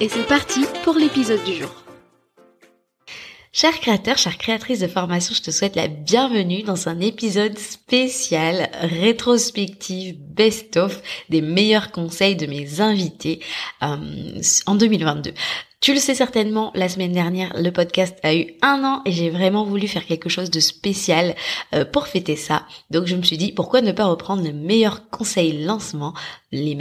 et c'est parti pour l'épisode du jour. Chers créateurs, chères créatrices de formation, je te souhaite la bienvenue dans un épisode spécial rétrospective best-of des meilleurs conseils de mes invités euh, en 2022. Tu le sais certainement, la semaine dernière, le podcast a eu un an et j'ai vraiment voulu faire quelque chose de spécial euh, pour fêter ça. Donc je me suis dit, pourquoi ne pas reprendre le meilleur conseil lancement, les,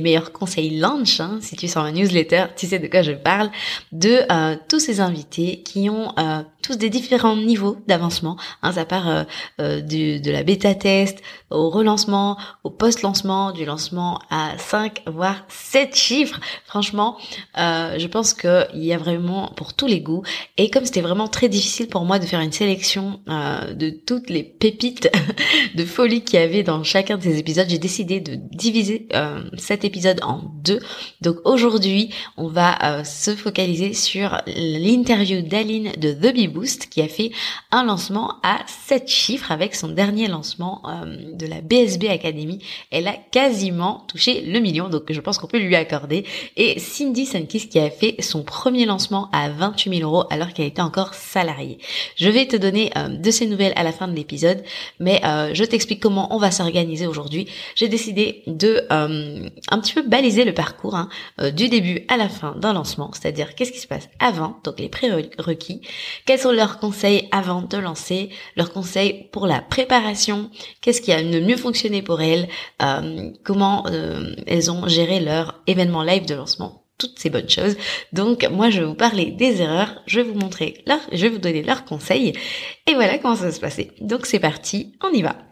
meilleurs conseils launch, hein, si tu sens ma newsletter, tu sais de quoi je parle, de euh, tous ces invités qui ont euh, tous des différents niveaux d'avancement. Hein, ça part du, de la bêta test au relancement, au post-lancement, du lancement à 5 voire 7 chiffres. Franchement, je pense qu'il y a vraiment pour tous les goûts. Et comme c'était vraiment très difficile pour moi de faire une sélection euh, de toutes les pépites de folie qu'il y avait dans chacun de ces épisodes, j'ai décidé de diviser euh, cet épisode en deux. Donc aujourd'hui, on va euh, se focaliser sur l'interview d'Aline de The Bee Boost qui a fait un lancement à 7 chiffres avec son dernier lancement de la BSB Academy. Elle a quasiment touché le million, donc je pense qu'on peut lui accorder. Et Cindy Sankis qui a fait son premier lancement à 28 000 euros alors qu'elle était encore salariée. Je vais te donner euh, de ces nouvelles à la fin de l'épisode, mais euh, je t'explique comment on va s'organiser aujourd'hui. J'ai décidé de euh, un petit peu baliser le parcours hein, du début à la fin d'un lancement, c'est-à-dire qu'est-ce qui se passe avant, donc les prérequis, quels sont leurs conseils avant de lancer, leurs conseils pour la préparation, qu'est-ce qui a le mieux fonctionné pour elles, comment elles ont géré leur événement live de lancement toutes ces bonnes choses. Donc moi je vais vous parler des erreurs, je vais vous montrer leur, je vais vous donner leurs conseils et voilà comment ça va se passer. Donc c'est parti, on y va.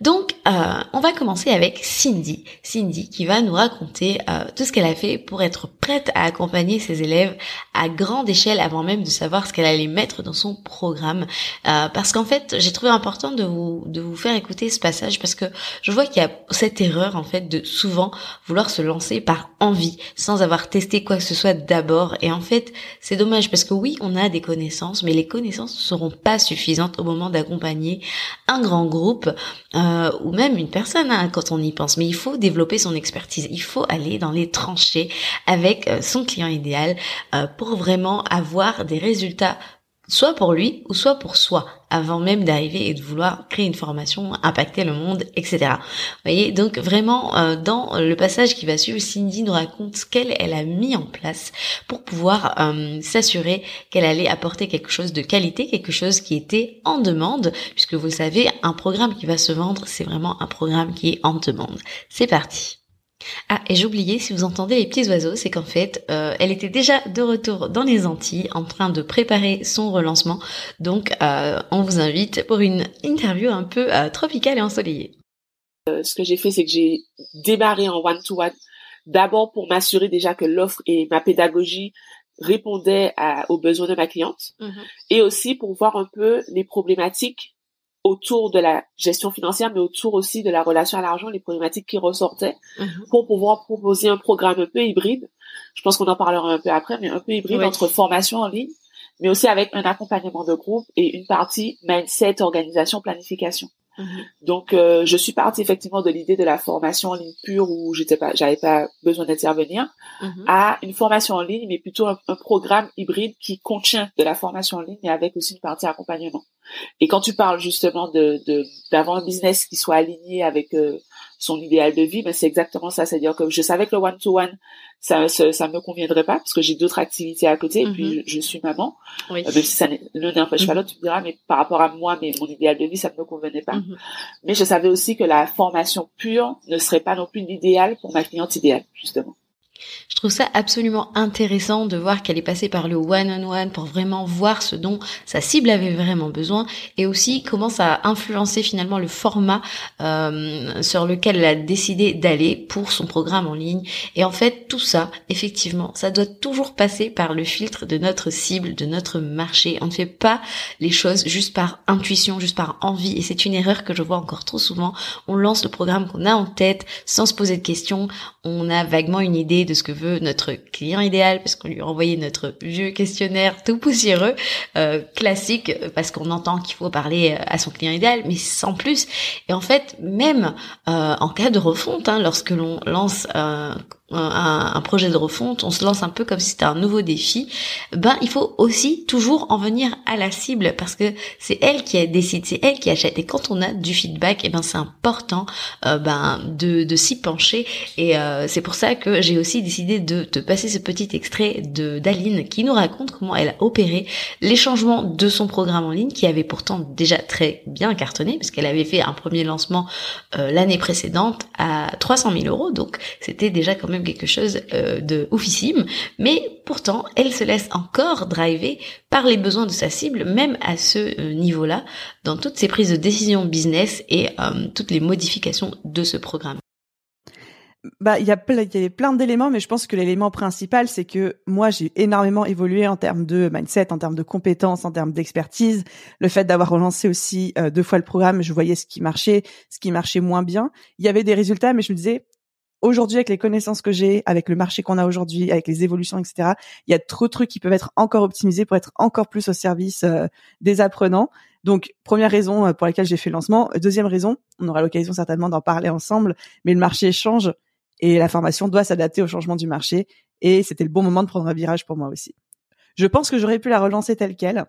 Donc, euh, on va commencer avec Cindy. Cindy qui va nous raconter euh, tout ce qu'elle a fait pour être prête à accompagner ses élèves à grande échelle avant même de savoir ce qu'elle allait mettre dans son programme. Euh, parce qu'en fait, j'ai trouvé important de vous de vous faire écouter ce passage parce que je vois qu'il y a cette erreur en fait de souvent vouloir se lancer par envie sans avoir testé quoi que ce soit d'abord. Et en fait, c'est dommage parce que oui, on a des connaissances, mais les connaissances ne seront pas suffisantes au moment d'accompagner un grand groupe. Ou même une personne hein, quand on y pense. Mais il faut développer son expertise, il faut aller dans les tranchées avec euh, son client idéal euh, pour vraiment avoir des résultats soit pour lui ou soit pour soi, avant même d'arriver et de vouloir créer une formation, impacter le monde, etc. Vous voyez, donc vraiment euh, dans le passage qui va suivre, Cindy nous raconte ce qu'elle elle a mis en place pour pouvoir euh, s'assurer qu'elle allait apporter quelque chose de qualité, quelque chose qui était en demande, puisque vous savez, un programme qui va se vendre, c'est vraiment un programme qui est en demande. C'est parti. Ah, et j'oubliais, si vous entendez les petits oiseaux, c'est qu'en fait, euh, elle était déjà de retour dans les Antilles, en train de préparer son relancement. Donc, euh, on vous invite pour une interview un peu euh, tropicale et ensoleillée. ce que j'ai fait, c'est que j'ai démarré en one-to-one, d'abord pour m'assurer déjà que l'offre et ma pédagogie répondaient aux besoins de ma cliente, mhm. et aussi pour voir un peu les problématiques autour de la gestion financière, mais autour aussi de la relation à l'argent, les problématiques qui ressortaient, mhm. pour pouvoir proposer un programme un peu hybride. Je pense qu'on en parlera un peu après, mais un peu hybride entre formation en ligne, mais aussi avec un accompagnement de groupe et une partie mindset, organisation, planification. Mhm. Donc, euh, je suis partie effectivement de l'idée de la formation en ligne pure où j'étais pas, j'avais pas besoin d'intervenir, mhm. à une formation en ligne, mais plutôt un, programme hybride qui contient de la formation en ligne, mais avec aussi une partie accompagnement. Et quand tu parles justement de d'avoir un business qui soit aligné avec euh, son idéal de vie, mais c'est exactement ça. C'est-à-dire que je savais que le one-to-one, ça, ça, ça me conviendrait pas parce que j'ai d'autres activités à côté et puis mhm. je, suis maman. Oui. Euh, même si ça l'un n'empêche pas mhm. l'autre, tu me diras, mais par rapport à moi, mais mon idéal de vie, ça ne me convenait pas. Mhm. Mais je savais aussi que la formation pure ne serait pas non plus l'idéal pour ma cliente idéale, justement. Je trouve ça absolument intéressant de voir qu'elle est passée par le one-on-one pour vraiment voir ce dont sa cible avait vraiment besoin et aussi comment ça a influencé finalement le format euh, sur lequel elle a décidé d'aller pour son programme en ligne. Et en fait, tout ça, effectivement, ça doit toujours passer par le filtre de notre cible, de notre marché. On ne fait pas les choses juste par intuition, juste par envie. Et c'est une erreur que je vois encore trop souvent. On lance le programme qu'on a en tête sans se poser de questions. On a vaguement une idée de ce que veut notre client idéal, parce qu'on lui a envoyé notre vieux questionnaire tout poussiéreux, euh, classique, parce qu'on entend qu'il faut parler euh, à son client idéal, mais sans plus. Et en fait, même euh, en cas de refonte, hein, lorsque l'on lance un, un, projet de refonte, on se lance un peu comme si c'était un nouveau défi, ben il faut aussi toujours en venir à la cible parce que c'est elle qui décide, c'est elle qui achète. Et quand on a du feedback, et eh ben c'est important euh, ben de, de s'y pencher. Et euh, c'est pour ça que j'ai aussi décidé de te passer ce petit extrait de d'Aline qui nous raconte comment elle a opéré les changements de son programme en ligne qui avait pourtant déjà très bien cartonné parce qu'elle avait fait un premier lancement euh, l'année précédente à 300 000 euros. Donc c'était déjà quand même quelque chose euh, de oufissime, mais pourtant elle se laisse encore driver par les besoins de sa cible, même à ce euh, niveau-là, dans toutes ses prises de décision business et euh, toutes les modifications de ce programme. Bah, il y a plein, il y a plein d'éléments, mais je pense que l'élément principal, c'est que moi, j'ai énormément évolué en termes de mindset, en termes de compétences, en termes d'expertise. Le fait d'avoir relancé aussi deux fois le programme, je voyais ce qui marchait, ce qui marchait moins bien. Il y avait des résultats, mais je me disais, aujourd'hui, avec les connaissances que j'ai, avec le marché qu'on a aujourd'hui, avec les évolutions, etc., il y a trop de trucs qui peuvent être encore optimisés pour être encore plus au service euh, des apprenants. Donc, première raison euh, pour laquelle j'ai fait le lancement. Deuxième raison, on aura l'occasion certainement d'en parler ensemble, mais le marché change et la formation doit s'adapter au changement du marché. Et c'était le bon moment de prendre un virage pour moi aussi. Je pense que j'aurais pu la relancer telle quelle,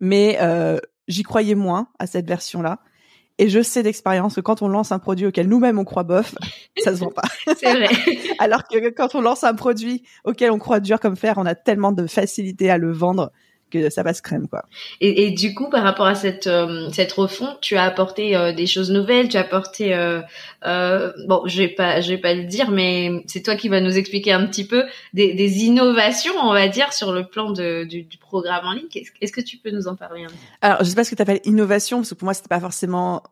mais euh, j'y croyais moins à cette version-là. Et je sais d'expérience que quand on lance un produit auquel nous-mêmes on croit bof, ça se vend pas. C'est vrai. Alors que quand on lance un produit auquel on croit dur comme fer, on a tellement de facilité à le vendre que ça passe crème quoi. Et, et du coup par rapport à cette euh, cette refonte, tu as apporté euh, des choses nouvelles, tu as apporté euh, euh, bon, je vais pas je vais pas le dire mais c'est toi qui vas nous expliquer un petit peu des, des innovations, on va dire sur le plan de, du, du programme en ligne. Est-ce que tu peux nous en parler un peu? Alors, je sais pas ce que tu appelles innovation parce que pour moi c'était pas forcément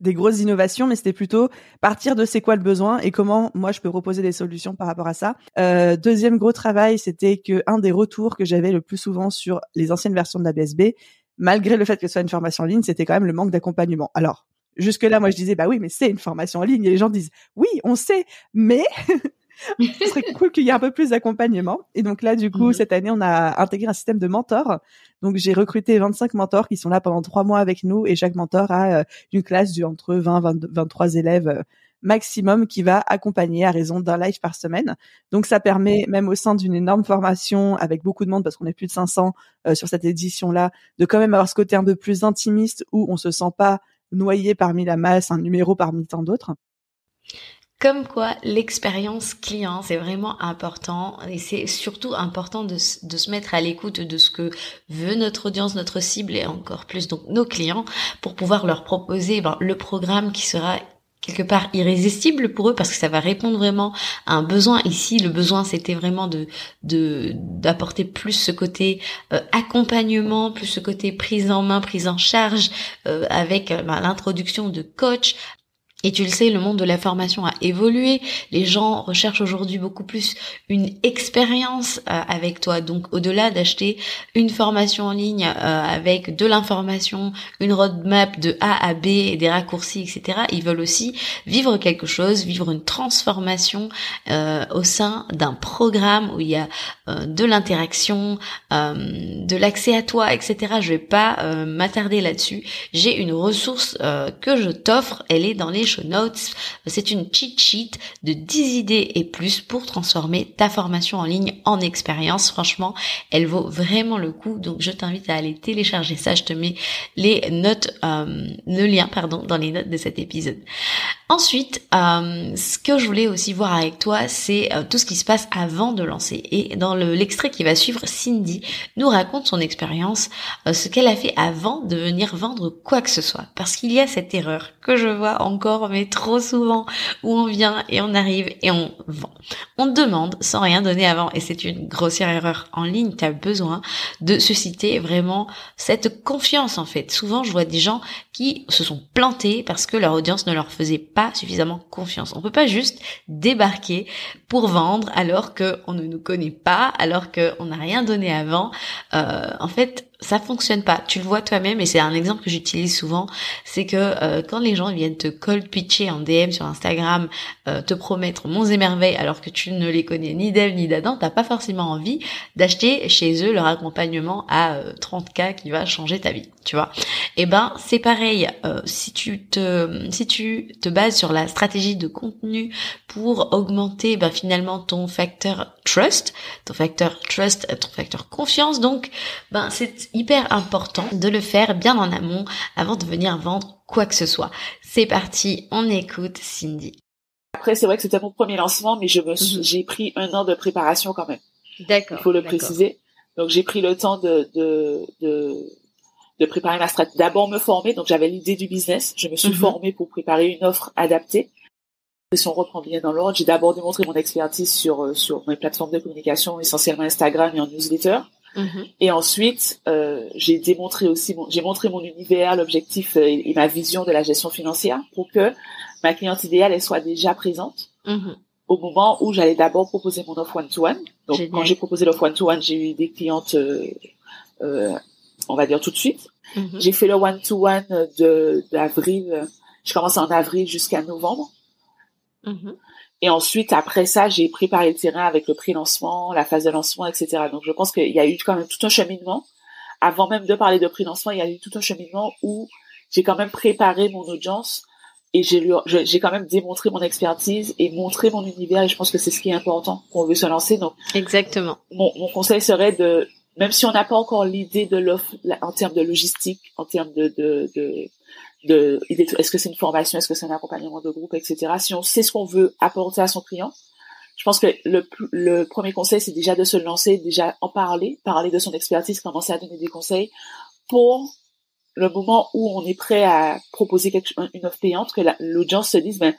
des grosses innovations, mais c'était plutôt partir de c'est quoi le besoin et comment moi je peux proposer des solutions par rapport à ça. Euh, deuxième gros travail, c'était que un des retours que j'avais le plus souvent sur les anciennes versions de la BSB, malgré le fait que ce soit une formation en ligne, c'était quand même le manque d'accompagnement. Alors jusque là, moi je disais bah oui, mais c'est une formation en ligne et les gens disent oui, on sait, mais ce serait cool qu'il y ait un peu plus d'accompagnement. Et donc là, du coup, mhm. cette année, on a intégré un système de mentors. Donc j'ai recruté 25 mentors qui sont là pendant trois mois avec nous et chaque mentor a euh, une classe de entre 20 20 23 élèves euh, maximum qui va accompagner à raison d'un live par semaine. Donc ça permet même au sein d'une énorme formation avec beaucoup de monde parce qu'on est plus de 500 euh, sur cette édition là de quand même avoir ce côté un peu plus intimiste où on se sent pas noyé parmi la masse, un numéro parmi tant d'autres. Comme quoi, l'expérience client, c'est vraiment important et c'est surtout important de, de, se mettre à l'écoute de ce que veut notre audience, notre cible et encore plus donc nos clients pour pouvoir leur proposer ben, le programme qui sera quelque part irrésistible pour eux parce que ça va répondre vraiment à un besoin. Ici le besoin c'était vraiment de de d'apporter plus ce côté euh, accompagnement plus ce côté prise en main prise en charge euh, avec ben, l'introduction de coach et tu le sais, le monde de la formation a évolué. Les gens recherchent aujourd'hui beaucoup plus une expérience euh, avec toi. Donc, au-delà d'acheter une formation en ligne euh, avec de l'information, une roadmap de A à B et des raccourcis, etc., ils veulent aussi vivre quelque chose, vivre une transformation euh, au sein d'un programme où il y a de l'interaction, de l'accès à toi, etc. Je vais pas m'attarder là-dessus. J'ai une ressource que je t'offre. Elle est dans les notes. C'est une cheat sheet de 10 idées et plus pour transformer ta formation en ligne en expérience. Franchement, elle vaut vraiment le coup. Donc, je t'invite à aller télécharger ça. Je te mets les notes, euh, le lien, pardon, dans les notes de cet épisode. Ensuite, euh, ce que je voulais aussi voir avec toi, c'est euh, tout ce qui se passe avant de lancer. Et dans l'extrait qui va suivre, Cindy nous raconte son expérience, euh, ce qu'elle a fait avant de venir vendre quoi que ce soit. Parce qu'il y a cette erreur que je vois encore, mais trop souvent, où on vient et on arrive et on vend. On demande sans rien donner avant, et c'est une grossière erreur en ligne. Tu as besoin de susciter vraiment cette confiance en fait. Souvent, je vois des gens qui se sont plantés parce que leur audience ne leur faisait pas suffisamment confiance. On peut pas juste débarquer pour vendre alors qu'on ne nous connaît pas, alors qu'on n'a rien donné avant. Euh, en fait, ça fonctionne pas. Tu le vois toi-même et c'est un exemple que j'utilise souvent, c'est que euh, quand les gens viennent te cold pitcher en DM sur Instagram, euh, te promettre monts et alors que tu ne les connais ni d'Eve ni d'Adam, t'as pas forcément envie d'acheter chez eux leur accompagnement à 30k euh, qui va changer ta vie, tu vois. Et eh ben c'est pareil si tu te si tu te bases sur la stratégie de contenu pour augmenter ben, finalement ton facteur trust, ton facteur trust, ton facteur confiance donc ben c'est hyper important de le faire bien en amont avant de venir vendre quoi que ce soit. C'est parti, on écoute Cindy. Après, c'est vrai que c'était mon premier lancement, mais je me mhm. j'ai pris un an de préparation quand même. D'accord. Il faut le préciser. Donc j'ai pris le temps de, de, de, préparer ma stratégie. D'abord me former, donc j'avais l'idée du business. Je me suis mhm. formée pour préparer une offre adaptée. si on reprend bien dans l'ordre, j'ai d'abord démontré mon expertise sur, euh, sur mes plateformes de communication, essentiellement Instagram et en newsletter. Mhm. Et ensuite, euh, j'ai démontré aussi, j'ai montré mon univers, l'objectif euh, et, ma vision de la gestion financière pour que ma cliente idéale elle soit déjà présente mhm. au moment où j'allais d'abord proposer mon offre one to one. Donc quand j'ai proposé l'offre one to one, j'ai eu des clientes, euh, euh, on va dire tout de suite. Mhm. J'ai fait le one to one de d'avril. Je commence en avril jusqu'à novembre. Et ensuite, après ça, j'ai préparé le terrain avec le pré-lancement, la phase de lancement, etc. Donc, je pense qu'il y a eu quand même tout un cheminement. Avant même de parler de pré-lancement, il y a eu tout un cheminement où j'ai quand même préparé mon audience et j'ai j'ai quand même démontré mon expertise et montré mon univers. Et je pense que c'est ce qui est important quand on veut se lancer. Donc, exactement. Mon, mon conseil serait de, même si on n'a pas encore l'idée de l'offre en termes de logistique, en termes de, de, de de est-ce que c'est une formation, est-ce que c'est un accompagnement de groupe, etc. Si on sait ce qu'on veut apporter à son client, je pense que le, premier conseil, c'est déjà de se lancer, déjà en parler, parler de son expertise, commencer à donner des conseils pour le moment où on est prêt à proposer une offre payante, que l'audience se dise, ben,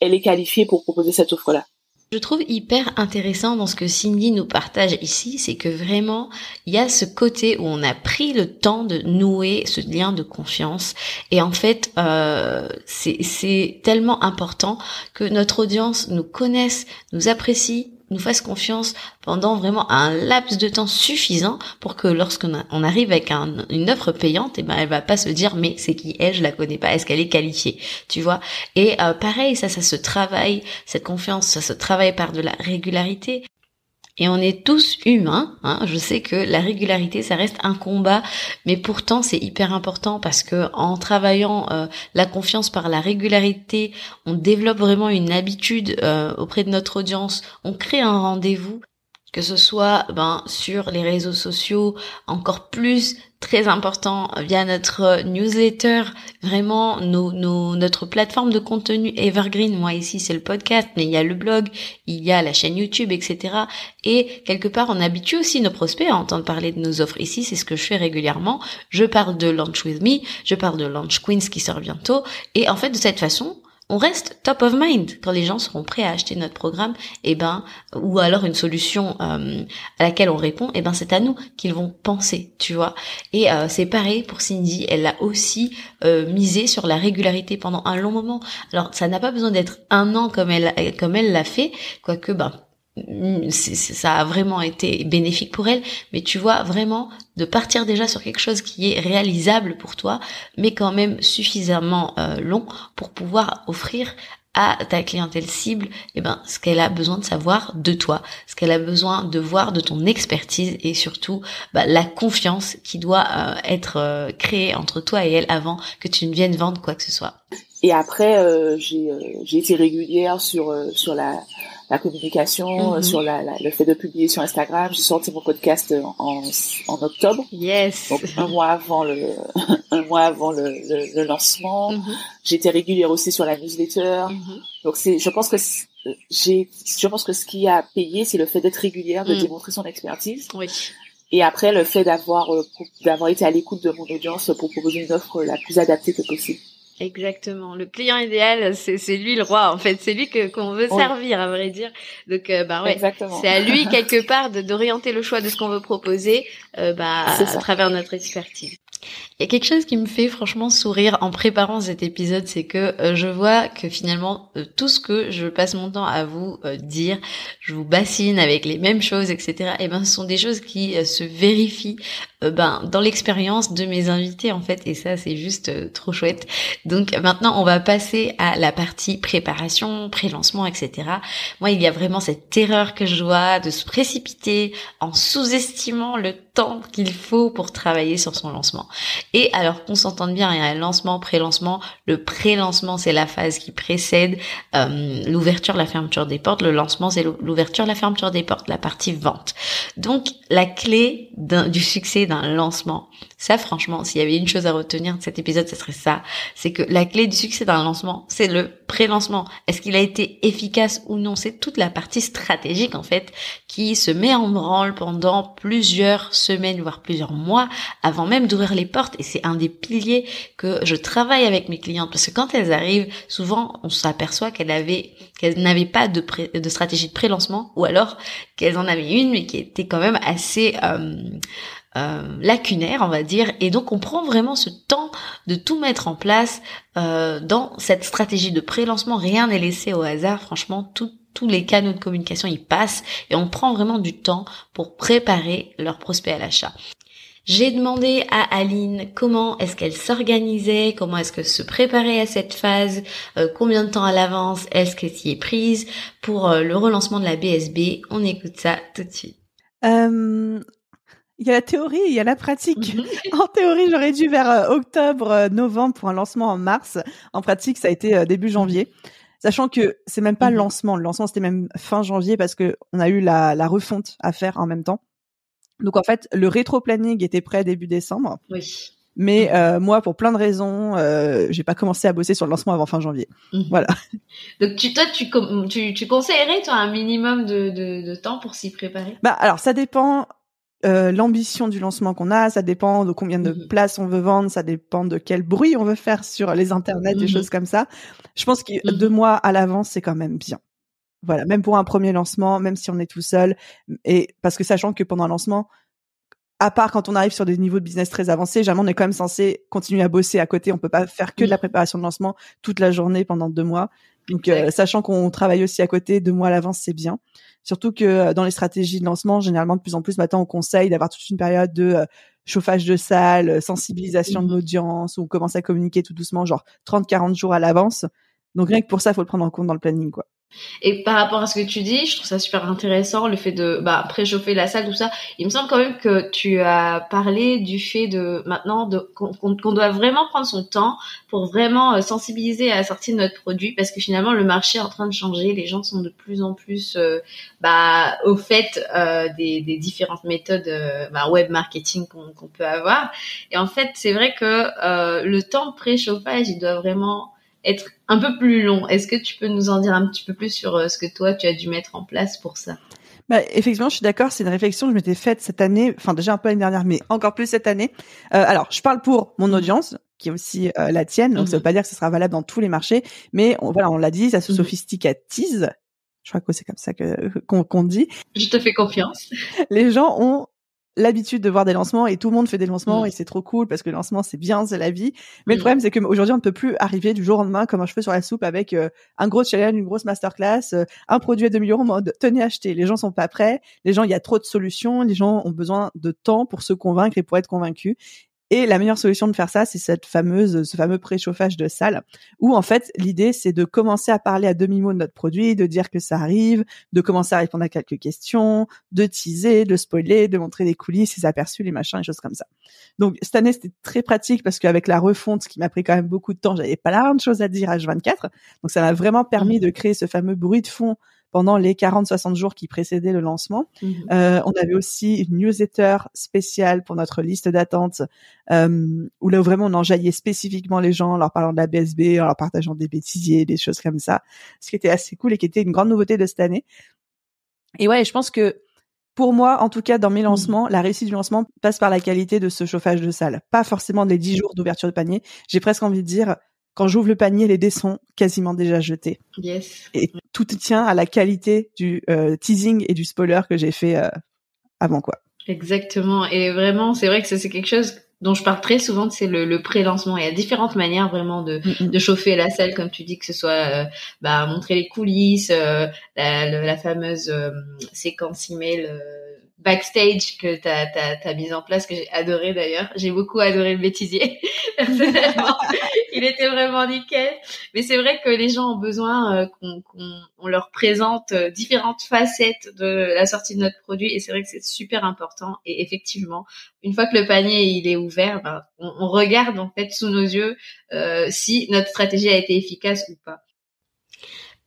elle est qualifiée pour proposer cette offre-là. Je trouve hyper intéressant dans ce que Cindy nous partage ici, c'est que vraiment, il y a ce côté où on a pris le temps de nouer ce lien de confiance. Et en fait, euh, c'est tellement important que notre audience nous connaisse, nous apprécie, nous fasse confiance pendant vraiment un laps de temps suffisant pour que lorsqu'on on arrive avec une offre payante, et eh ben elle va pas se dire mais c'est qui elle, je la connais pas, est-ce qu'elle est qualifiée, tu vois Et euh, pareil, ça, ça se travaille, cette confiance, ça se travaille par de la régularité. Et on est tous humains. Hein. Je sais que la régularité, ça reste un combat, mais pourtant c'est hyper important parce que en travaillant euh, la confiance par la régularité, on développe vraiment une habitude euh, auprès de notre audience. On crée un rendez-vous que ce soit ben, sur les réseaux sociaux, encore plus très important via notre newsletter, vraiment nos, nos, notre plateforme de contenu evergreen. Moi ici c'est le podcast, mais il y a le blog, il y a la chaîne YouTube, etc. Et quelque part on habitue aussi nos prospects à entendre parler de nos offres. Ici c'est ce que je fais régulièrement. Je parle de Launch With Me, je parle de Launch Queens qui sort bientôt. Et en fait de cette façon, on reste top of mind. Quand les gens seront prêts à acheter notre programme et eh ben ou alors une solution euh, à laquelle on répond et eh ben c'est à nous qu'ils vont penser tu vois. Et euh, c'est pareil pour Cindy. Elle a aussi euh, misé sur la régularité pendant un long moment. Alors ça n'a pas besoin d'être un an comme elle comme elle l'a fait. Quoique ben ça a vraiment été bénéfique pour elle, mais tu vois vraiment de partir déjà sur quelque chose qui est réalisable pour toi, mais quand même suffisamment euh, long pour pouvoir offrir à ta clientèle cible, eh ben, ce qu'elle a besoin de savoir de toi, ce qu'elle a besoin de voir de ton expertise et surtout bah, la confiance qui doit euh, être euh, créée entre toi et elle avant que tu ne viennes vendre quoi que ce soit. Et après, j'ai été régulière sur sur la la communication, euh, mm-hmm. sur la, le fait de publier sur Instagram. J'ai sorti mon podcast en, en octobre. Yes. Donc un mois avant le un mois avant le, le, lancement. Mm-hmm. J'étais régulière aussi sur la newsletter. Mm-hmm. Donc c'est, je pense que j'ai, je pense que ce qui a payé, c'est le fait d'être régulière, de mm. démontrer son expertise. Oui. Et après, le fait d'avoir euh, d'avoir été à l'écoute de mon audience pour proposer une offre la plus adaptée que possible. Exactement. Le client idéal, c'est c'est lui le roi. En fait, c'est lui que qu'on veut servir, à vrai dire. Donc, euh, bah ouais, c'est à lui quelque part d'orienter le choix de ce qu'on veut proposer, euh, bah à travers notre expertise. Il y a quelque chose qui me fait franchement sourire en préparant cet épisode, c'est que euh, je vois que finalement euh, tout ce que je passe mon temps à vous euh, dire, je vous bassine avec les mêmes choses, etc. Et eh ben, ce sont des choses qui se vérifient ben dans l'expérience de mes invités en fait, et ça c'est juste trop chouette. Donc maintenant on va passer à la partie préparation, pré-lancement, etc. Moi il y a vraiment cette erreur que je vois de se précipiter en sous-estimant le temps qu'il faut pour travailler sur son lancement. Et alors qu'on s'entende bien, il y a un lancement, pré-lancement. Le pré-lancement, c'est la phase qui précède euh, l'ouverture, la fermeture des portes. Le lancement, c'est l'ouverture, la fermeture des portes, la partie vente. Donc, la clé du succès d'un lancement, ça, franchement, s'il y avait une chose à retenir de cet épisode, ce serait ça. C'est que la clé du succès d'un lancement, c'est le pré-lancement. Est-ce qu'il a été efficace ou non? C'est toute la partie stratégique, en fait, qui se met en branle pendant plusieurs semaines, voire plusieurs mois, avant même d'ouvrir les portes et c'est un des piliers que je travaille avec mes clientes parce que quand elles arrivent, souvent on s'aperçoit qu'elles avaient qu'elles n'avaient pas de, de stratégie de pré-lancement ou alors qu'elles en avaient une mais qui était quand même assez euh, euh, lacunaire, on va dire, et donc on prend vraiment ce temps de tout mettre en place euh, dans cette stratégie de pré-lancement. Rien n'est laissé au hasard, franchement, tous les canaux de communication y passent et on prend vraiment du temps pour préparer leur prospect à l'achat. J'ai demandé à Aline comment est-ce qu'elle s'organisait, comment est-ce qu'elle se préparait à cette phase, euh, combien de temps à l'avance est-ce qu'elle s'y est prise pour euh, le relancement de la BSB. On écoute ça tout de suite. Euh, il y a la théorie, il y a la pratique. en théorie, j'aurais dû vers octobre, novembre pour un lancement en mars. En pratique, ça a été début janvier. Sachant que c'est même pas le mhm. lancement. Le lancement, c'était même fin janvier parce que on a eu la, la refonte à faire en même temps. Donc en fait, le rétro-planning était prêt début décembre. Oui. Mais euh, moi, pour plein de raisons, euh, j'ai pas commencé à bosser sur le lancement avant fin janvier. Mhm. Voilà. Donc tu, toi, tu, tu, tu conseillerais toi un minimum de, de, de temps pour s'y préparer? Bah alors ça dépend. Euh, l'ambition du lancement qu'on a, ça dépend de combien de mhm. places on veut vendre, ça dépend de quel bruit on veut faire sur les internets, des mhm. choses comme ça. Je pense que deux mois à l'avance, c'est quand même bien. Voilà, même pour un premier lancement, même si on est tout seul, et parce que sachant que pendant un lancement, à part quand on arrive sur des niveaux de business très avancés, jamais on est quand même censé continuer à bosser à côté. On peut pas faire que de la préparation de lancement toute la journée pendant deux mois. Donc, euh, sachant qu'on travaille aussi à côté deux mois à l'avance, c'est bien. Surtout que euh, dans les stratégies de lancement, généralement de plus en plus, maintenant, on conseille d'avoir toute une période de euh, chauffage de salle, sensibilisation de l'audience, ou commencer à communiquer tout doucement, genre 30-40 jours à l'avance. Donc rien que pour ça, il faut le prendre en compte dans le planning, quoi. Et par rapport à ce que tu dis, je trouve ça super intéressant, le fait de bah, préchauffer la salle, tout ça. Il me semble quand même que tu as parlé du fait de maintenant qu'on doit vraiment prendre son temps pour vraiment euh, sensibiliser à la sortie de notre produit, parce que finalement le marché est en train de changer, les gens sont de plus en plus euh, bah, au fait euh, des, des, différentes méthodes bah, web marketing qu'on peut avoir. Et en fait, c'est vrai que le temps de préchauffage, il doit vraiment être un peu plus long. Est-ce que tu peux nous en dire un petit peu plus sur euh, ce que toi tu as dû mettre en place pour ça? Bah, effectivement, je suis d'accord. C'est une réflexion que je m'étais faite cette année, enfin déjà un peu l'année dernière, mais encore plus cette année. Euh, alors, je parle pour mon audience, qui est aussi euh, la tienne. Donc, ça veut mhm. pas dire que ce sera valable dans tous les marchés, mais on, voilà, on l'a dit, ça se mhm. sophisticatise. Je crois que c'est comme ça que qu'on dit. Je te fais confiance. Les gens ont l'habitude de voir des lancements et tout le monde fait des lancements mm. et c'est trop cool parce que le lancement c'est bien, c'est la vie. Mais le mm. problème c'est qu'aujourd'hui on ne peut plus arriver du jour au lendemain comme un cheveu sur la soupe avec euh, un gros challenge, une grosse masterclass, euh, un produit à 2 millions en mode tenez acheter. Les gens sont pas prêts, les gens il y a trop de solutions, les gens ont besoin de temps pour se convaincre et pour être convaincus. Et la meilleure solution de faire ça, c'est cette fameuse, ce fameux préchauffage de salle, où en fait l'idée c'est de commencer à parler à demi mot de notre produit, de dire que ça arrive, de commencer à répondre à quelques questions, de teaser, de spoiler, de montrer des coulisses, les aperçus, les machins, les choses comme ça. Donc cette année c'était très pratique parce qu'avec la refonte, qui m'a pris quand même beaucoup de temps, j'avais pas la de choses à dire à H24, donc ça m'a vraiment permis mmh. de créer ce fameux bruit de fond pendant les 40-60 jours qui précédaient le lancement. Mhm. Euh, on avait aussi une newsletter spéciale pour notre liste d'attente, euh, où là vraiment on enjaillait spécifiquement les gens en leur parlant de la BSB, en leur partageant des bêtisiers, des choses comme ça, ce qui était assez cool et qui était une grande nouveauté de cette année. Et ouais, je pense que pour moi, en tout cas, dans mes mmh. lancements, la réussite du lancement passe par la qualité de ce chauffage de salle. Pas forcément des 10 jours d'ouverture de panier. J'ai presque envie de dire, quand j'ouvre le panier, les dés sont quasiment déjà jetés. Yes. Et tout tient à la qualité du euh, teasing et du spoiler que j'ai fait euh, avant, quoi. Exactement. Et vraiment, c'est vrai que c'est quelque chose dont je parle très souvent, c'est le, le pré-lancement. Il y a différentes manières vraiment de, mm, mm. de chauffer la salle, comme tu dis, que ce soit euh, bah, montrer les coulisses, la, la, fameuse séquence email backstage que tu as, as, mis en place, que j'ai adoré d'ailleurs. J'ai beaucoup adoré le bêtisier, personnellement. Il était vraiment nickel. Mais c'est vrai que les gens ont besoin euh, qu'on on leur présente euh, différentes facettes de la sortie de notre produit. Et c'est vrai que c'est super important. Et effectivement, une fois que le panier il est ouvert, ben, on, on, regarde en fait sous nos yeux euh, si notre stratégie a été efficace ou pas.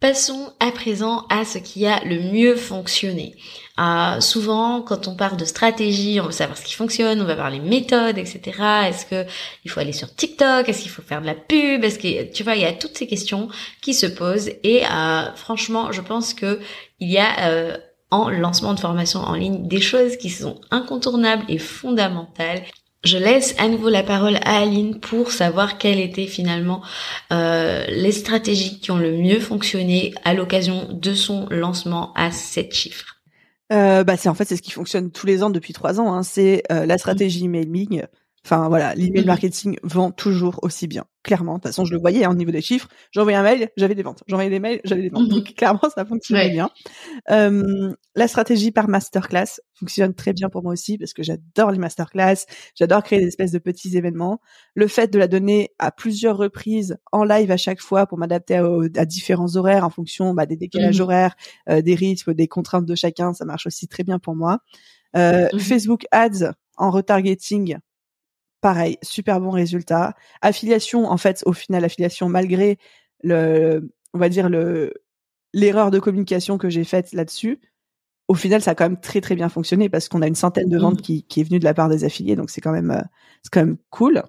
Passons à présent à ce qui a le mieux fonctionné. Euh, souvent, quand on parle de stratégie, on veut savoir ce qui fonctionne, on va parler méthodes, etc. Est-ce que il faut aller sur TikTok? Est-ce qu'il faut faire de la pub? Est-ce que tu vois, il y a toutes ces questions qui se posent. Et euh, franchement, je pense que il y a euh, en lancement de formation en ligne des choses qui sont incontournables et fondamentales je laisse à nouveau la parole à Aline pour savoir quelles étaient finalement euh, les stratégies qui ont le mieux fonctionné à l'occasion de son lancement à 7 chiffres. Euh, bah c'est en fait c'est ce qui fonctionne tous les ans depuis trois ans. Hein. C'est euh, la stratégie mailing, Enfin voilà, l'email mhm. marketing vend toujours aussi bien. Clairement, de toute façon, je le voyais hein, au niveau des chiffres. J'envoyais un mail, j'avais des ventes. J'envoyais des mails, j'avais des ventes. Mhm. Donc clairement, ça fonctionnait bien. Euh, la stratégie par masterclass fonctionne très bien pour moi aussi parce que j'adore les masterclass. J'adore créer des espèces de petits événements. Le fait de la donner à plusieurs reprises en live à chaque fois pour m'adapter à, différents horaires en fonction bah, des décalages mhm. horaires, euh, des rythmes, des contraintes de chacun, ça marche aussi très bien pour moi. Euh, Facebook Ads en retargeting, pareil, super bon résultat. Affiliation, en fait, au final, affiliation, malgré le, on va dire le, l'erreur de communication que j'ai faite là-dessus, au final, ça a quand même très très bien fonctionné parce qu'on a une centaine de ventes mmh. qui, qui est venue de la part des affiliés, donc c'est quand même, euh, c'est quand même cool.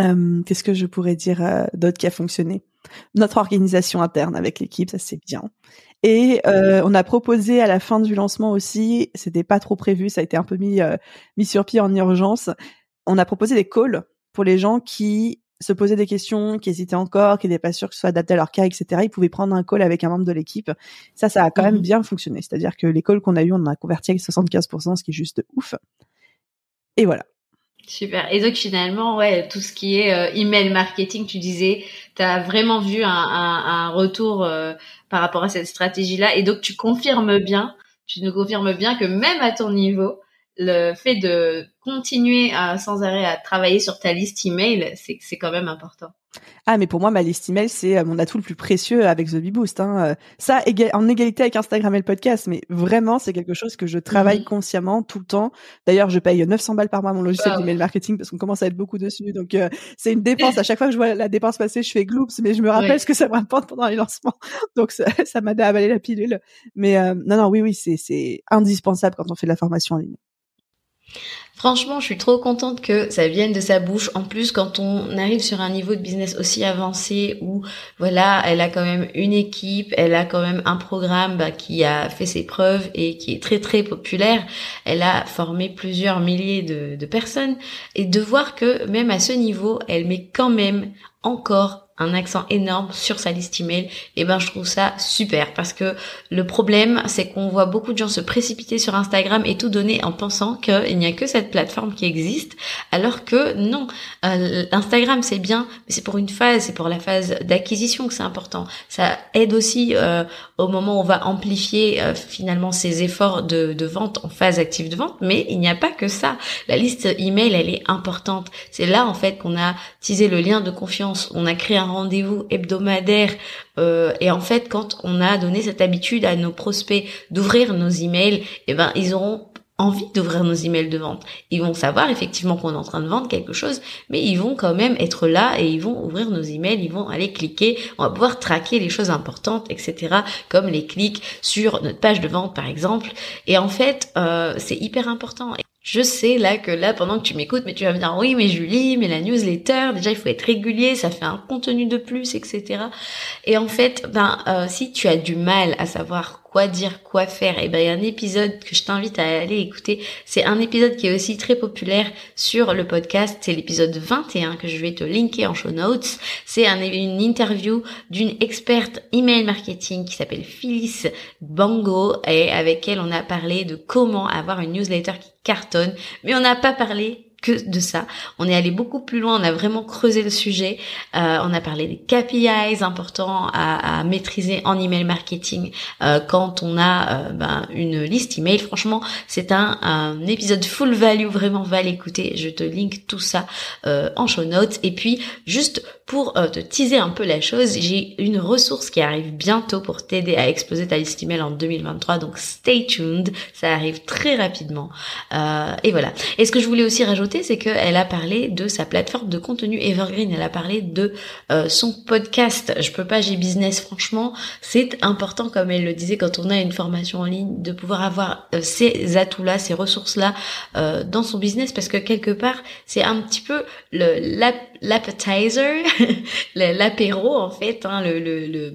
Euh, qu'est-ce que je pourrais dire euh, d'autre qui a fonctionné? Notre organisation interne avec l'équipe, ça c'est bien. Et euh, on a proposé à la fin du lancement aussi, c'était pas trop prévu, ça a été un peu mis euh, mis sur pied en urgence. On a proposé des calls pour les gens qui se posaient des questions, qui hésitaient encore, qui n'étaient pas sûrs que ce soit adapté à leur cas, etc. Ils pouvaient prendre un call avec un membre de l'équipe. Ça, ça a quand même mmh bien fonctionné. C'est-à-dire que les calls qu'on a eu, on en a converti avec 75%, ce qui est juste ouf. Et voilà. Super. Et donc finalement, ouais, tout ce qui est euh, email marketing, tu disais, tu as vraiment vu un, retour euh, par rapport à cette stratégie-là. Et donc tu confirmes bien, tu nous confirmes bien que même à ton niveau, le fait de continuer à, sans arrêt à travailler sur ta liste email, c'est c'est quand même important. Ah, mais pour moi, ma liste email, c'est euh, mon atout le plus précieux avec The Boost. Hein. Euh, ça, en égalité avec Instagram et le podcast, mais vraiment, c'est quelque chose que je travaille mhm. consciemment tout le temps. D'ailleurs, je paye 900 balles par mois mon logiciel d'email marketing parce qu'on commence à être beaucoup dessus. Donc, euh, c'est une dépense. À chaque fois que je vois la dépense passer, je fais gloops, mais je me rappelle ce que ça me rapporte pendant les lancements. Donc, ça, ça m'aide à avaler la pilule. Mais non, non, oui, oui, c'est indispensable quand on fait de la formation en ligne. Franchement, je suis trop contente que ça vienne de sa bouche. En plus, quand on arrive sur un niveau de business aussi avancé où, voilà, elle a quand même une équipe, elle a quand même un programme bah, qui a fait ses preuves et qui est très très populaire. Elle a formé plusieurs milliers de, de personnes et de voir que même à ce niveau, elle met quand même encore un accent énorme sur sa liste email, et eh ben je trouve ça super parce que le problème c'est qu'on voit beaucoup de gens se précipiter sur Instagram et tout donner en pensant qu'il n'y a que cette plateforme qui existe, alors que non, euh, Instagram c'est bien, mais c'est pour une phase, c'est pour la phase d'acquisition que c'est important. Ça aide aussi euh, au moment où on va amplifier euh, finalement ses efforts de, de vente en phase active de vente, mais il n'y a pas que ça. La liste email elle est importante. C'est là en fait qu'on a teasé le lien de confiance, on a créé un rendez-vous hebdomadaire. Euh, et en fait, quand on a donné cette habitude à nos prospects d'ouvrir nos emails, eh ben, ils auront envie d'ouvrir nos emails de vente. Ils vont savoir effectivement qu'on est en train de vendre quelque chose, mais ils vont quand même être là et ils vont ouvrir nos emails, ils vont aller cliquer, on va pouvoir traquer les choses importantes, etc. Comme les clics sur notre page de vente par exemple. Et en fait, euh, c'est hyper important. Je sais là que là, pendant que tu m'écoutes, mais tu vas me dire oui, mais Julie, mais la newsletter, déjà il faut être régulier, ça fait un contenu de plus, etc. Et en fait, ben euh, si tu as du mal à savoir quoi dire, quoi faire, et eh ben il y a un épisode que je t'invite à aller écouter. C'est un épisode qui est aussi très populaire sur le podcast. C'est l'épisode 21 que je vais te linker en show notes. C'est un, une interview d'une experte email marketing qui s'appelle Phyllis Bango et avec elle on a parlé de comment avoir une newsletter qui cartonne, mais on n'a pas parlé que de ça. On est allé beaucoup plus loin, on a vraiment creusé le sujet. Euh, on a parlé des KPIs importants à, à maîtriser en email marketing euh, quand on a euh, ben, une liste email. Franchement, c'est un, un, épisode full value, vraiment va l'écouter. Je te link tout ça en show notes. Et puis juste pour te teaser un peu la chose, j'ai une ressource qui arrive bientôt pour t'aider à exploser ta liste email en 2023. Donc stay tuned, ça arrive très rapidement. et voilà. Et ce que je voulais aussi rajouter c'est qu'elle a parlé de sa plateforme de contenu Evergreen. Elle a parlé de euh, son podcast. Je peux pas, j'ai business. Franchement, c'est important, comme elle le disait, quand on a une formation en ligne, de pouvoir avoir euh, ces atouts-là, ces ressources-là euh, dans son business, parce que quelque part, c'est un petit peu l'appetizer, l'apéro en fait, hein, le, le, le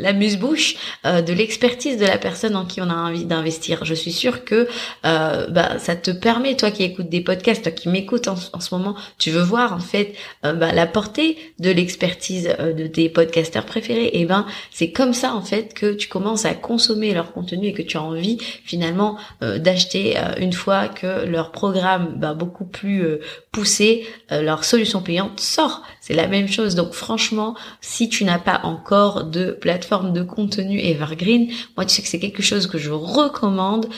l'amuse-bouche de l'expertise de la personne en qui on a envie d'investir. Je suis sûre que bah, ça te permet, toi qui écoutes des podcasts, toi qui écoute en, ce moment, tu veux voir en fait euh, bah, la portée de l'expertise euh, de tes podcasteurs préférés, et eh ben c'est comme ça en fait que tu commences à consommer leur contenu et que tu as envie finalement euh, d'acheter une fois que leur programme bah, beaucoup plus poussé, leur solution payante sort. C'est la même chose. Donc franchement, si tu n'as pas encore de plateforme de contenu Evergreen, moi tu sais que c'est quelque chose que je recommande.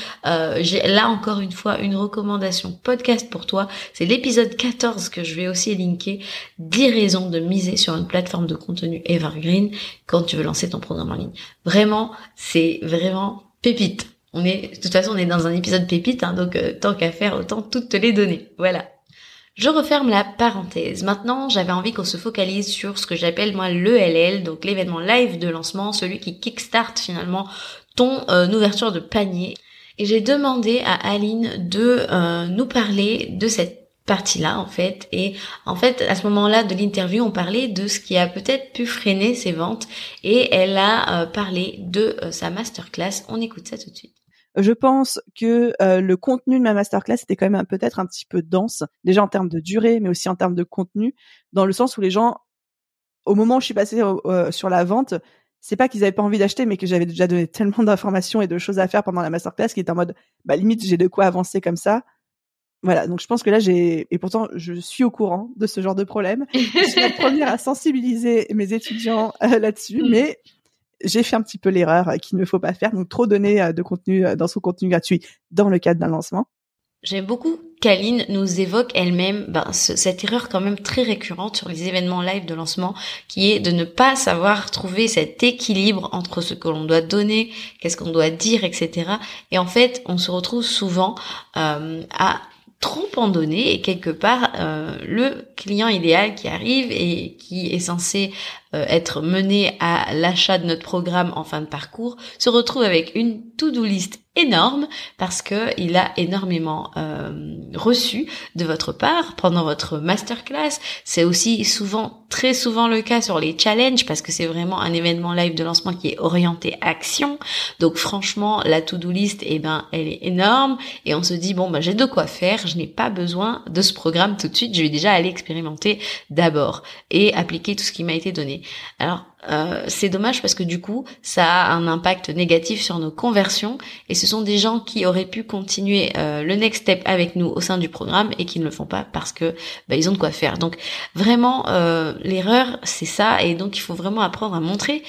J'ai là encore une fois une recommandation podcast pour toi c'est l'épisode 14 que je vais aussi linker. 10 raisons de miser sur une plateforme de contenu evergreen quand tu veux lancer ton programme en ligne. Vraiment, c'est vraiment pépite. On est, de toute façon, on est dans un épisode pépite, hein, donc euh, tant qu'à faire, autant toutes te les donner. Voilà. Je referme la parenthèse. Maintenant, j'avais envie qu'on se focalise sur ce que j'appelle moi l'ELL, donc l'événement live de lancement, celui qui kickstart finalement ton euh, ouverture de panier. Et j'ai demandé à Aline de euh, nous parler de cette partie-là en fait. Et en fait, à ce moment-là de l'interview, on parlait de ce qui a peut-être pu freiner ses ventes. Et elle a euh, parlé de sa masterclass. On écoute ça tout de suite. Je pense que le contenu de ma masterclass était quand même peut-être un petit peu dense, déjà en termes de durée, mais aussi en termes de contenu, dans le sens où les gens, au moment où je suis passée sur la vente, c'est pas qu'ils avaient pas envie d'acheter, mais que j'avais déjà donné tellement d'informations et de choses à faire pendant la masterclass qui était en mode, bah limite j'ai de quoi avancer comme ça. Voilà, donc je pense que là j'ai et pourtant je suis au courant de ce genre de problème. je suis la première à sensibiliser mes étudiants euh, là-dessus, mm. mais j'ai fait un petit peu l'erreur qu'il ne faut pas faire, donc trop donner euh, de contenu euh, dans son contenu gratuit dans le cadre d'un lancement. J'aime beaucoup qu'Aline nous évoque elle-même ben, cette erreur quand même très récurrente sur les événements live de lancement, qui est de ne pas savoir trouver cet équilibre entre ce que l'on doit donner, qu'est-ce qu'on doit dire, etc. Et en fait, on se retrouve souvent euh, à trop en donner et quelque part euh, le client idéal qui arrive et qui est censé euh, être mené à l'achat de notre programme en fin de parcours se retrouve avec une to-do list énorme parce que il a énormément euh, reçu de votre part pendant votre masterclass. C'est aussi souvent, très souvent le cas sur les challenges parce que c'est vraiment un événement live de lancement qui est orienté action. Donc franchement, la to-do list, eh ben, elle est énorme et on se dit bon, ben j'ai de quoi faire. Je n'ai pas besoin de ce programme tout de suite. Je vais déjà aller expérimenter d'abord et appliquer tout ce qui m'a été donné. Alors, euh, c'est dommage parce que du coup, ça a un impact négatif sur nos conversions et ce sont des gens qui auraient pu continuer euh, le next step avec nous au sein du programme et qui ne le font pas parce que bah, ils ont de quoi faire. Donc vraiment, euh, l'erreur, c'est ça et donc il faut vraiment apprendre à montrer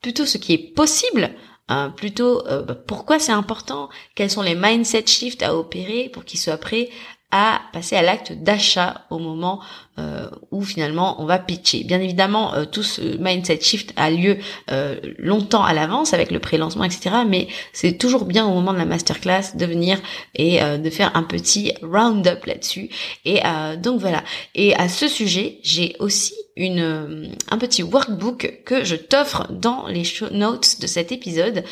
plutôt ce qui est possible hein, plutôt bah, pourquoi c'est important, quels sont les mindset shifts à opérer pour qu'ils soient prêts à passer à l'acte d'achat au moment euh, où finalement on va pitcher. Bien évidemment, euh, tout ce mindset shift a lieu euh, longtemps à l'avance avec le pré-lancement, etc. Mais c'est toujours bien au moment de la masterclass de venir et de faire un petit round-up là-dessus. Et donc voilà. Et à ce sujet, j'ai aussi une un petit workbook que je t'offre dans les show notes de cet épisode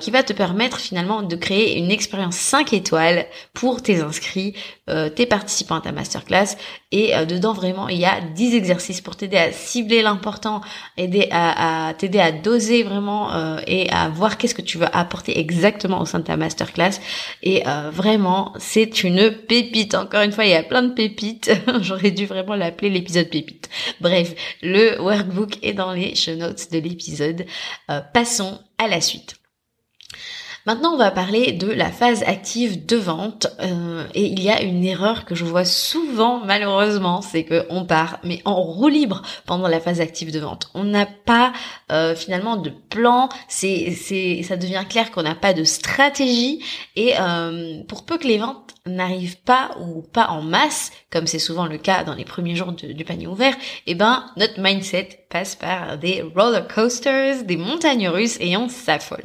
qui va te permettre finalement de créer une expérience 5 étoiles pour tes inscrits, tes participants à ta masterclass et dedans vraiment, il y a 10 exercices pour t'aider à cibler l'important, aider à, t'aider à doser vraiment euh, et à voir qu'est-ce que tu veux apporter exactement au sein de ta masterclass. Et euh, vraiment, c'est une pépite. Encore une fois, il y a plein de pépites. J'aurais dû vraiment l'appeler l'épisode pépite. Bref, le workbook est dans les show notes de l'épisode. Euh, passons à la suite. Maintenant, on va parler de la phase active de vente. Euh, et il y a une erreur que je vois souvent, malheureusement, c'est que on part, mais en roue libre pendant la phase active de vente. On n'a pas euh, finalement de plan. C'est, c'est, ça devient clair qu'on n'a pas de stratégie. Et euh, pour peu que les ventes n'arrivent pas ou pas en masse, comme c'est souvent le cas dans les premiers jours du panier ouvert, eh ben notre mindset passe par des roller coasters, des montagnes russes et on s'affole.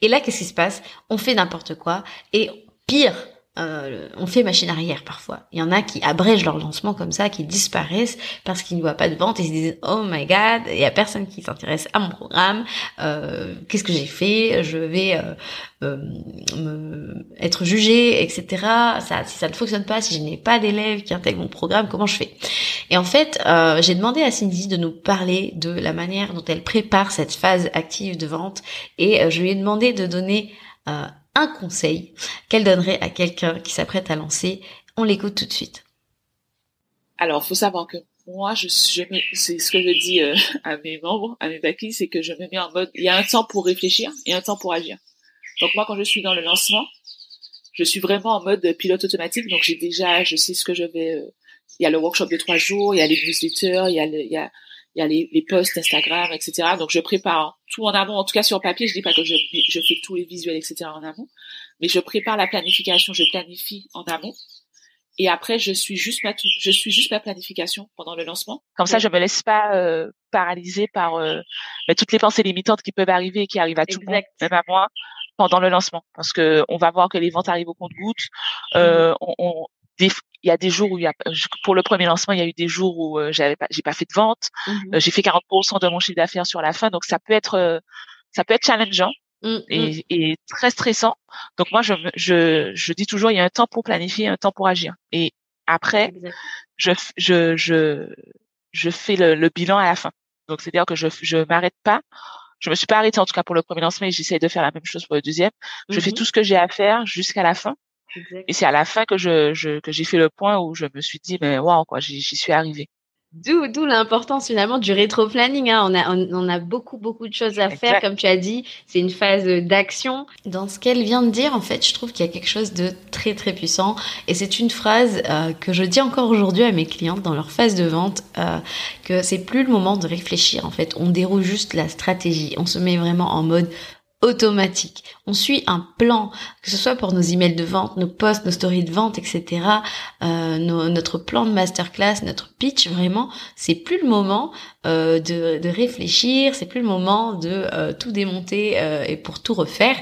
Et là, qu'est-ce qui se passe? On fait n'importe quoi et pire, euh, on fait machine arrière parfois. Il y en a qui abrègent leur lancement comme ça, qui disparaissent parce qu'ils ne voient pas de vente et se disent oh my god, il y a personne qui s'intéresse à mon programme. Euh, Qu'est-ce que j'ai fait? Je vais euh, être jugé, etc. Ça, si ça ne fonctionne pas, si je n'ai pas d'élèves qui intègrent mon programme, comment je fais? Et en fait, j'ai demandé à Cindy de nous parler de la manière dont elle prépare cette phase active de vente et je lui ai demandé de donner un conseil qu'elle donnerait à quelqu'un qui s'apprête à lancer. On l'écoute tout de suite. Alors, faut savoir que moi, je, je c'est ce que je dis euh, à mes membres, à mes baquis, c'est que je me mets en mode, il y a un temps pour réfléchir et un temps pour agir. Donc moi, quand je suis dans le lancement, je suis vraiment en mode pilote automatique. Donc j'ai déjà, je sais ce que je vais. Euh, il y a le workshop de trois jours, il y a les newsletters, il y a, le, il y a il y a les, les posts Instagram, etc. Donc je prépare tout en amont, en tout cas sur papier. Je dis pas que je, je fais tous les visuels, etc. en amont, mais je prépare la planification, je planifie en amont. Et après, je suis juste ma, je suis juste ma planification pendant le lancement. Comme ça, je me laisse pas euh, paralyser par euh, bah, toutes les pensées limitantes qui peuvent arriver et qui arrivent à tout le monde, même à moi, pendant le lancement. Parce que on va voir que les ventes arrivent au compte-gouttes. Euh, on, on, il y a des jours où il y a, pour le premier lancement, il y a eu des jours où euh, j'avais pas, j'ai pas fait de vente. Mmh euh, j'ai fait 40% de mon chiffre d'affaires sur la fin, donc ça peut être, euh, ça peut être challengeant. Mmh, mmh. et, et, très stressant. Donc moi, je, je, je dis toujours, il y a un temps pour planifier, un temps pour agir. Et après, je, je, je, je fais le, le, bilan à la fin. Donc c'est-à-dire que je, je m'arrête pas. Je me suis pas arrêtée en tout cas pour le premier lancement et j'essaie de faire la même chose pour le deuxième. Je fais tout ce que j'ai à faire jusqu'à la fin. Et c'est à la fin que je, je que j'ai fait le point où je me suis dit, mais waouh, quoi, j'y suis arrivée. D'où, d'où l'importance finalement du rétro-planning. Hein. On, a, on, a beaucoup, beaucoup de choses à faire. Comme tu as dit, c'est une phase d'action. Dans ce qu'elle vient de dire, en fait, je trouve qu'il y a quelque chose de très, très puissant. Et c'est une phrase euh, que je dis encore aujourd'hui à mes clientes dans leur phase de vente, euh, que c'est plus le moment de réfléchir. En fait, on déroule juste la stratégie. On se met vraiment en mode automatique. On suit un plan, que ce soit pour nos emails de vente, nos posts, nos stories de vente, etc. Euh, notre plan de masterclass, notre pitch, vraiment, c'est plus le moment euh, de, de, réfléchir, c'est plus le moment de euh, tout démonter et pour tout refaire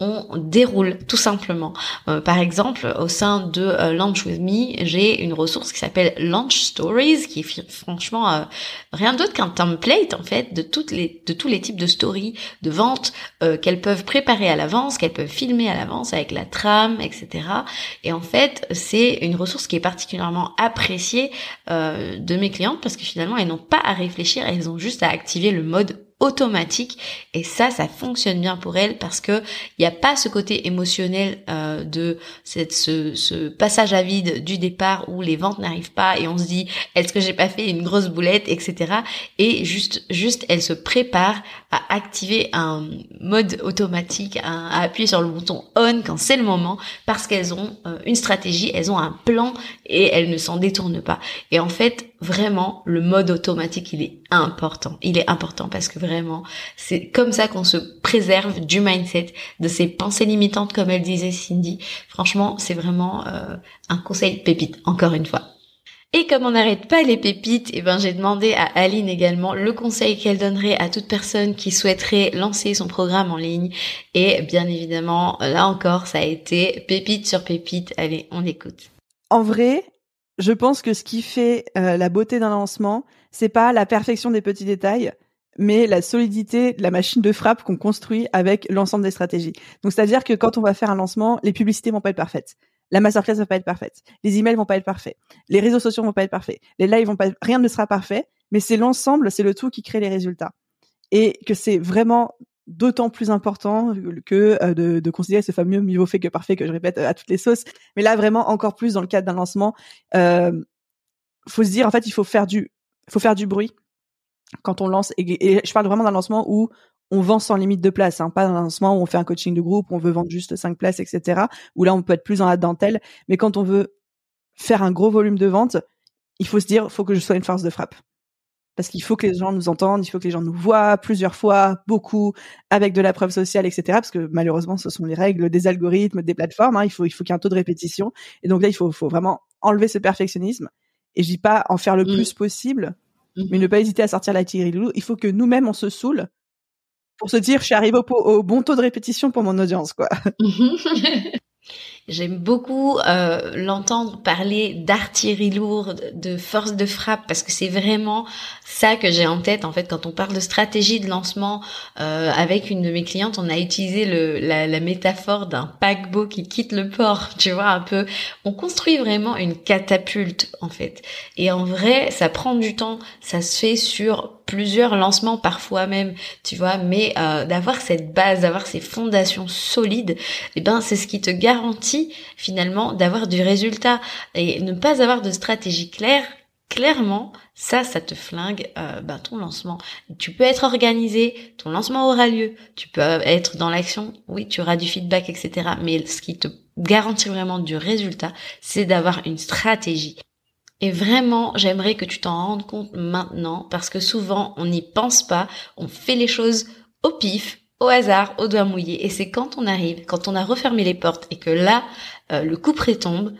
on déroule tout simplement. Euh, par exemple, au sein de euh, Launch With Me, j'ai une ressource qui s'appelle Launch Stories, qui est franchement euh, rien d'autre qu'un template en fait de de tous les types de stories de vente qu'elles peuvent préparer à l'avance, qu'elles peuvent filmer à l'avance avec la trame, etc. Et en fait, c'est une ressource qui est particulièrement appréciée de mes clientes parce que finalement, elles n'ont pas à réfléchir, elles ont juste à activer le mode automatique. Et ça ça fonctionne bien pour elle parce que il n'y a pas ce côté émotionnel euh, de cette ce, passage à vide du départ où les ventes n'arrivent pas et on se dit est-ce que j'ai pas fait une grosse boulette etc et juste juste elle se prépare à activer un mode automatique à, appuyer sur le bouton on quand c'est le moment parce qu'elles ont euh, une stratégie elles ont un plan et elles ne s'en détournent pas. Et en fait vraiment le mode automatique il est important il est important parce que vraiment c'est comme ça qu'on se préserve du mindset de ces pensées limitantes comme elle disait Cindy franchement c'est vraiment euh, un conseil pépite encore une fois et comme on n'arrête pas les pépites, eh ben j'ai demandé à Aline également le conseil qu'elle donnerait à toute personne qui souhaiterait lancer son programme en ligne. Et bien évidemment, là encore, ça a été pépite sur pépite. Allez, on écoute. En vrai, je pense que ce qui fait euh, la beauté d'un lancement, c'est pas la perfection des petits détails, mais la solidité de la machine de frappe qu'on construit avec l'ensemble des stratégies. Donc c'est-à-dire que quand on va faire un lancement, les publicités vont pas être parfaites. La masterclass va pas être parfaite. Les emails vont pas être parfaits. Les réseaux sociaux vont pas être parfaits. Les lives vont pas rien ne sera parfait, mais c'est l'ensemble, c'est le tout qui crée les résultats. Et que c'est vraiment d'autant plus important que euh, de, de, considérer ce fameux niveau fait que parfait que je répète euh, à toutes les sauces. Mais là, vraiment, encore plus dans le cadre d'un lancement, euh, faut se dire, en fait, il faut faire du, faut faire du bruit quand on lance. Et, je parle vraiment d'un lancement où on vend sans limite de place, hein, pas un lancement où on fait un coaching de groupe, où on veut vendre juste cinq places, etc. Où là, on peut être plus dans la dentelle. Mais quand on veut faire un gros volume de vente, il faut se dire, faut que je sois une force de frappe parce qu'il faut que les gens nous entendent, il faut que les gens nous voient plusieurs fois, beaucoup, avec de la preuve sociale, etc. Parce que malheureusement, ce sont les règles des algorithmes, des plateformes. Hein. Il faut, il faut qu'il y ait un taux de répétition. Et donc là, il faut, faut vraiment enlever ce perfectionnisme. Et je dis pas en faire le mmh. plus possible, mmh. mais ne pas hésiter à sortir la tirée loulou. Il faut que nous-mêmes on se saoule pour se dire, je suis arrivé au, au bon taux de répétition pour mon audience, quoi. J'aime beaucoup euh, l'entendre parler d'artillerie lourde, de force de frappe, parce que c'est vraiment ça que j'ai en tête. En fait, quand on parle de stratégie de lancement euh, avec une de mes clientes, on a utilisé le, la, la métaphore d'un paquebot qui quitte le port. Tu vois un peu. On construit vraiment une catapulte en fait. Et en vrai, ça prend du temps. Ça se fait sur plusieurs lancements parfois même, tu vois, mais euh, d'avoir cette base, d'avoir ces fondations solides, eh ben c'est ce qui te garantit finalement d'avoir du résultat et ne pas avoir de stratégie claire. Clairement, ça, ça te flingue euh, ben, ton lancement. Tu peux être organisé, ton lancement aura lieu, tu peux être dans l'action, oui, tu auras du feedback, etc. Mais ce qui te garantit vraiment du résultat, c'est d'avoir une stratégie. Et vraiment, j'aimerais que tu t'en rendes compte maintenant parce que souvent, on n'y pense pas, on fait les choses au pif, au hasard, au doigt mouillé. Et c'est quand on arrive, quand on a refermé les portes et que là, euh, le coup près tombe,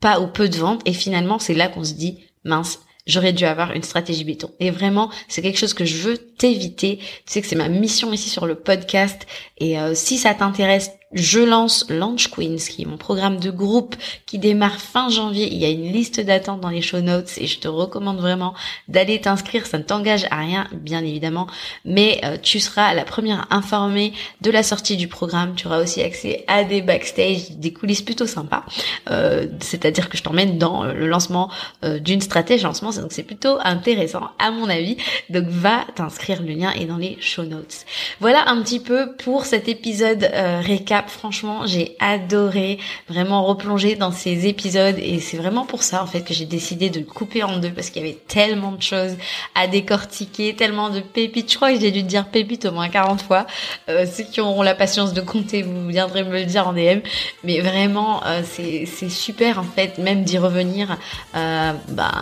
pas ou peu de ventes, et finalement, c'est là qu'on se dit, mince, j'aurais dû avoir une stratégie béton. Et vraiment, c'est quelque chose que je veux t'éviter. Tu sais que c'est ma mission ici sur le podcast. Et euh, si ça t'intéresse, je lance Launch Queens, qui est mon programme de groupe qui démarre fin janvier. Il y a une liste d'attente dans les show notes et je te recommande vraiment d'aller t'inscrire. Ça ne t'engage à rien, bien évidemment, mais euh, tu seras la première informée de la sortie du programme. Tu auras aussi accès à des backstage, des coulisses plutôt sympas. Euh, c'est-à-dire que je t'emmène dans le lancement euh, d'une stratégie lancement. Donc c'est plutôt intéressant à mon avis. Donc va t'inscrire. Le lien est dans les show notes. Voilà un petit peu pour cet épisode récap Franchement, j'ai adoré vraiment replonger dans ces épisodes et c'est vraiment pour ça en fait que j'ai décidé de le couper en deux parce qu'il y avait tellement de choses à décortiquer, tellement de pépites. Je crois que j'ai dû dire pépites au moins 40 fois. Euh, ceux qui auront la patience de compter, vous viendrez me le dire en DM. Mais vraiment, euh, c'est super en fait, même d'y revenir euh, bah,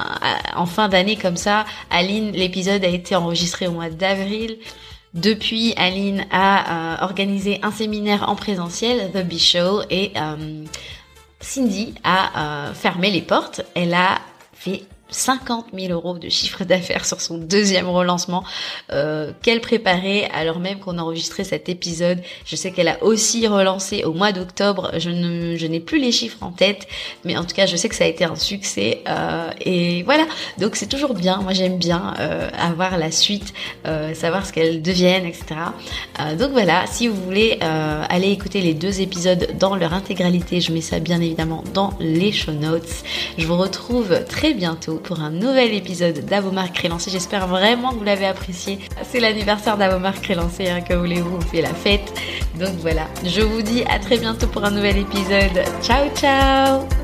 en fin d'année comme ça. Aline, l'épisode a été enregistré au mois d'avril. Depuis, Aline a euh, organisé un séminaire en présentiel, The Bee Show, et euh, Cindy a euh, fermé les portes. Elle a fait 50 000 euros de chiffre d'affaires sur son deuxième relancement euh, qu'elle préparait alors même qu'on enregistrait cet épisode. Je sais qu'elle a aussi relancé au mois d'octobre. Je ne, je n'ai plus les chiffres en tête, mais en tout cas, je sais que ça a été un succès. Euh, et voilà. Donc c'est toujours bien. Moi, j'aime bien euh, avoir la suite, euh, savoir ce qu'elles deviennent, etc. Euh, donc voilà. Si vous voulez euh, aller écouter les deux épisodes dans leur intégralité, je mets ça bien évidemment dans les show notes. Je vous retrouve très bientôt pour un nouvel épisode d'Avomar Crélancé. J'espère vraiment que vous l'avez apprécié. C'est l'anniversaire d'Avomar Crélancé, hein, que voulez-vous, on fait la fête. Donc voilà, je vous dis à très bientôt pour un nouvel épisode. Ciao ciao